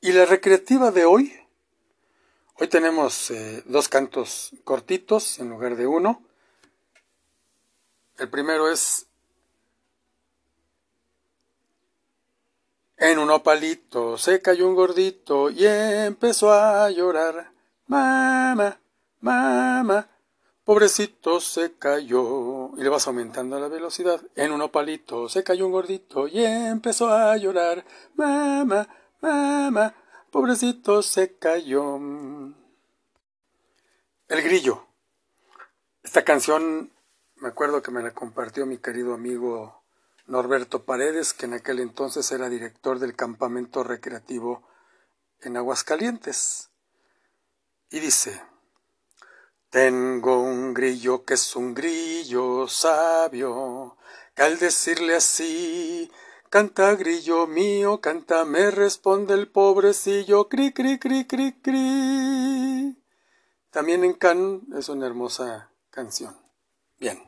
Y la recreativa de hoy, hoy tenemos eh, dos cantos cortitos en lugar de uno. El primero es En un opalito se cayó un gordito y empezó a llorar. Mamá, mamá, pobrecito se cayó. Y le vas aumentando la velocidad. En un opalito se cayó un gordito y empezó a llorar. Mamá, mamá, pobrecito se cayó. El grillo. Esta canción me acuerdo que me la compartió mi querido amigo Norberto Paredes, que en aquel entonces era director del campamento recreativo en Aguascalientes. Y dice, Tengo un grillo que es un grillo sabio, que al decirle así, Canta grillo mío, canta, me responde el pobrecillo, cri, cri, cri, cri, cri. También en Can es una hermosa canción. Bien.